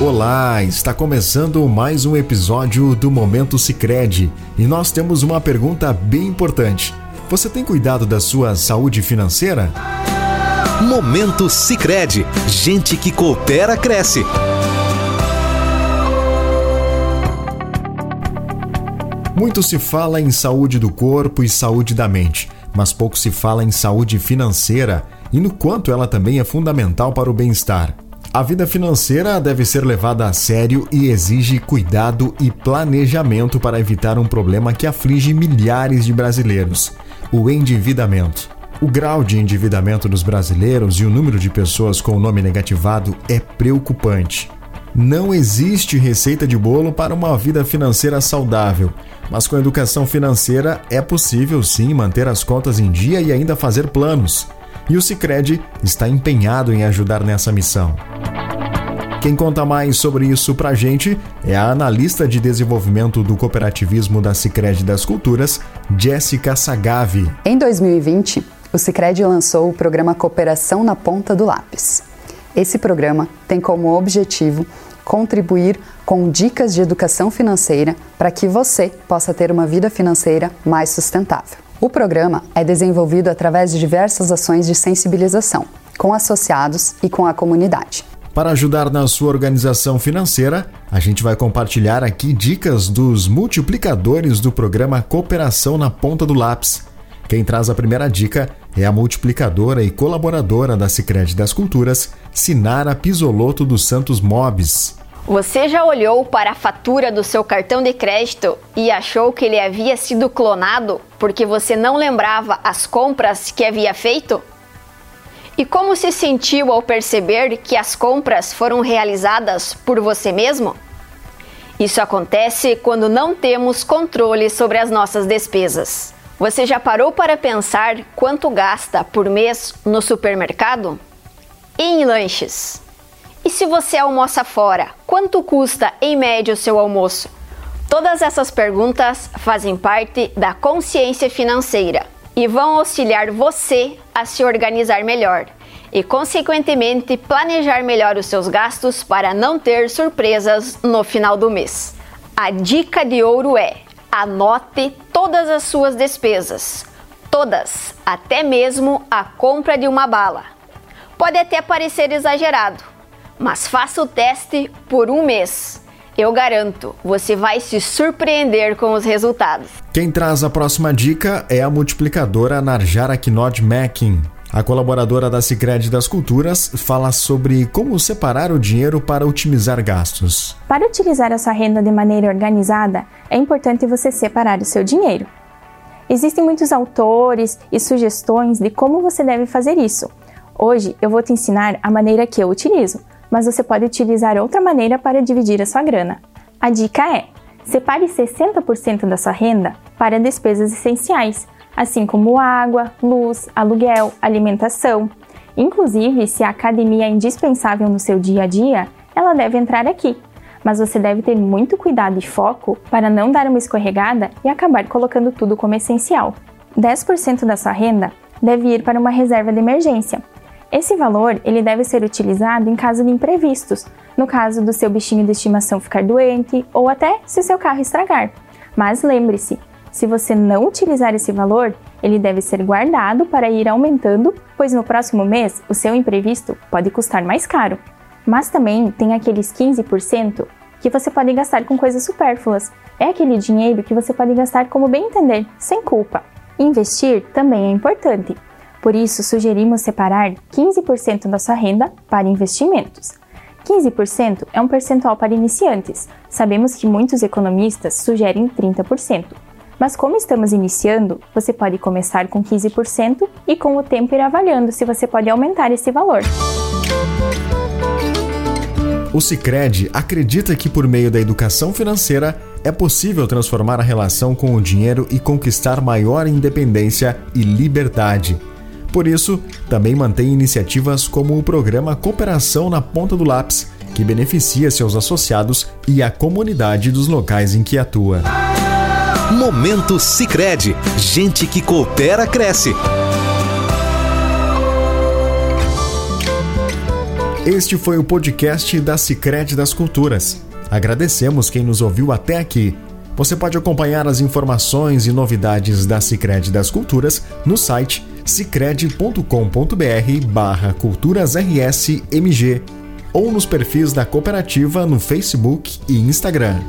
Olá, está começando mais um episódio do Momento Sicredi e nós temos uma pergunta bem importante. Você tem cuidado da sua saúde financeira? Momento Sicredi, gente que coopera cresce. Muito se fala em saúde do corpo e saúde da mente, mas pouco se fala em saúde financeira e no quanto ela também é fundamental para o bem-estar. A vida financeira deve ser levada a sério e exige cuidado e planejamento para evitar um problema que aflige milhares de brasileiros: o endividamento. O grau de endividamento dos brasileiros e o número de pessoas com o nome negativado é preocupante. Não existe receita de bolo para uma vida financeira saudável, mas com educação financeira é possível sim manter as contas em dia e ainda fazer planos. E o Sicredi está empenhado em ajudar nessa missão. Quem conta mais sobre isso pra gente é a analista de desenvolvimento do cooperativismo da Sicredi das Culturas, Jéssica Sagavi. Em 2020, o Sicredi lançou o programa Cooperação na Ponta do Lápis. Esse programa tem como objetivo contribuir com dicas de educação financeira para que você possa ter uma vida financeira mais sustentável. O programa é desenvolvido através de diversas ações de sensibilização, com associados e com a comunidade. Para ajudar na sua organização financeira, a gente vai compartilhar aqui dicas dos multiplicadores do programa Cooperação na Ponta do Lápis. Quem traz a primeira dica é a multiplicadora e colaboradora da Sicredi das Culturas, Sinara Pisoloto dos Santos Mobs. Você já olhou para a fatura do seu cartão de crédito e achou que ele havia sido clonado porque você não lembrava as compras que havia feito? E como se sentiu ao perceber que as compras foram realizadas por você mesmo? Isso acontece quando não temos controle sobre as nossas despesas. Você já parou para pensar quanto gasta por mês no supermercado? E em lanches? E se você almoça fora, quanto custa em média o seu almoço? Todas essas perguntas fazem parte da consciência financeira e vão auxiliar você a se organizar melhor e, consequentemente, planejar melhor os seus gastos para não ter surpresas no final do mês. A dica de ouro é: anote todas as suas despesas, todas, até mesmo a compra de uma bala. Pode até parecer exagerado, mas faça o teste por um mês. Eu garanto, você vai se surpreender com os resultados. Quem traz a próxima dica é a multiplicadora Narjara Knod Mackin. A colaboradora da Sicredi das Culturas fala sobre como separar o dinheiro para otimizar gastos. Para utilizar a sua renda de maneira organizada, é importante você separar o seu dinheiro. Existem muitos autores e sugestões de como você deve fazer isso. Hoje eu vou te ensinar a maneira que eu utilizo, mas você pode utilizar outra maneira para dividir a sua grana. A dica é: separe 60% da sua renda para despesas essenciais, assim como água, luz, aluguel, alimentação. Inclusive, se a academia é indispensável no seu dia a dia, ela deve entrar aqui. Mas você deve ter muito cuidado e foco para não dar uma escorregada e acabar colocando tudo como essencial. 10% da sua renda deve ir para uma reserva de emergência, esse valor ele deve ser utilizado em caso de imprevistos, no caso do seu bichinho de estimação ficar doente ou até se seu carro estragar. Mas lembre-se, se você não utilizar esse valor, ele deve ser guardado para ir aumentando, pois no próximo mês o seu imprevisto pode custar mais caro. Mas também tem aqueles 15% que você pode gastar com coisas supérfluas. É aquele dinheiro que você pode gastar como bem entender, sem culpa. Investir também é importante, por isso, sugerimos separar 15% da sua renda para investimentos. 15% é um percentual para iniciantes. Sabemos que muitos economistas sugerem 30%. Mas como estamos iniciando, você pode começar com 15% e com o tempo ir avaliando se você pode aumentar esse valor. O Sicredi acredita que por meio da educação financeira é possível transformar a relação com o dinheiro e conquistar maior independência e liberdade. Por isso, também mantém iniciativas como o programa Cooperação na Ponta do Lápis, que beneficia seus associados e a comunidade dos locais em que atua. Momento Sicredi, gente que coopera cresce. Este foi o podcast da Sicredi das Culturas. Agradecemos quem nos ouviu até aqui. Você pode acompanhar as informações e novidades da Sicredi das Culturas no site cicred.com.br barra culturasrsmg ou nos perfis da cooperativa no Facebook e Instagram.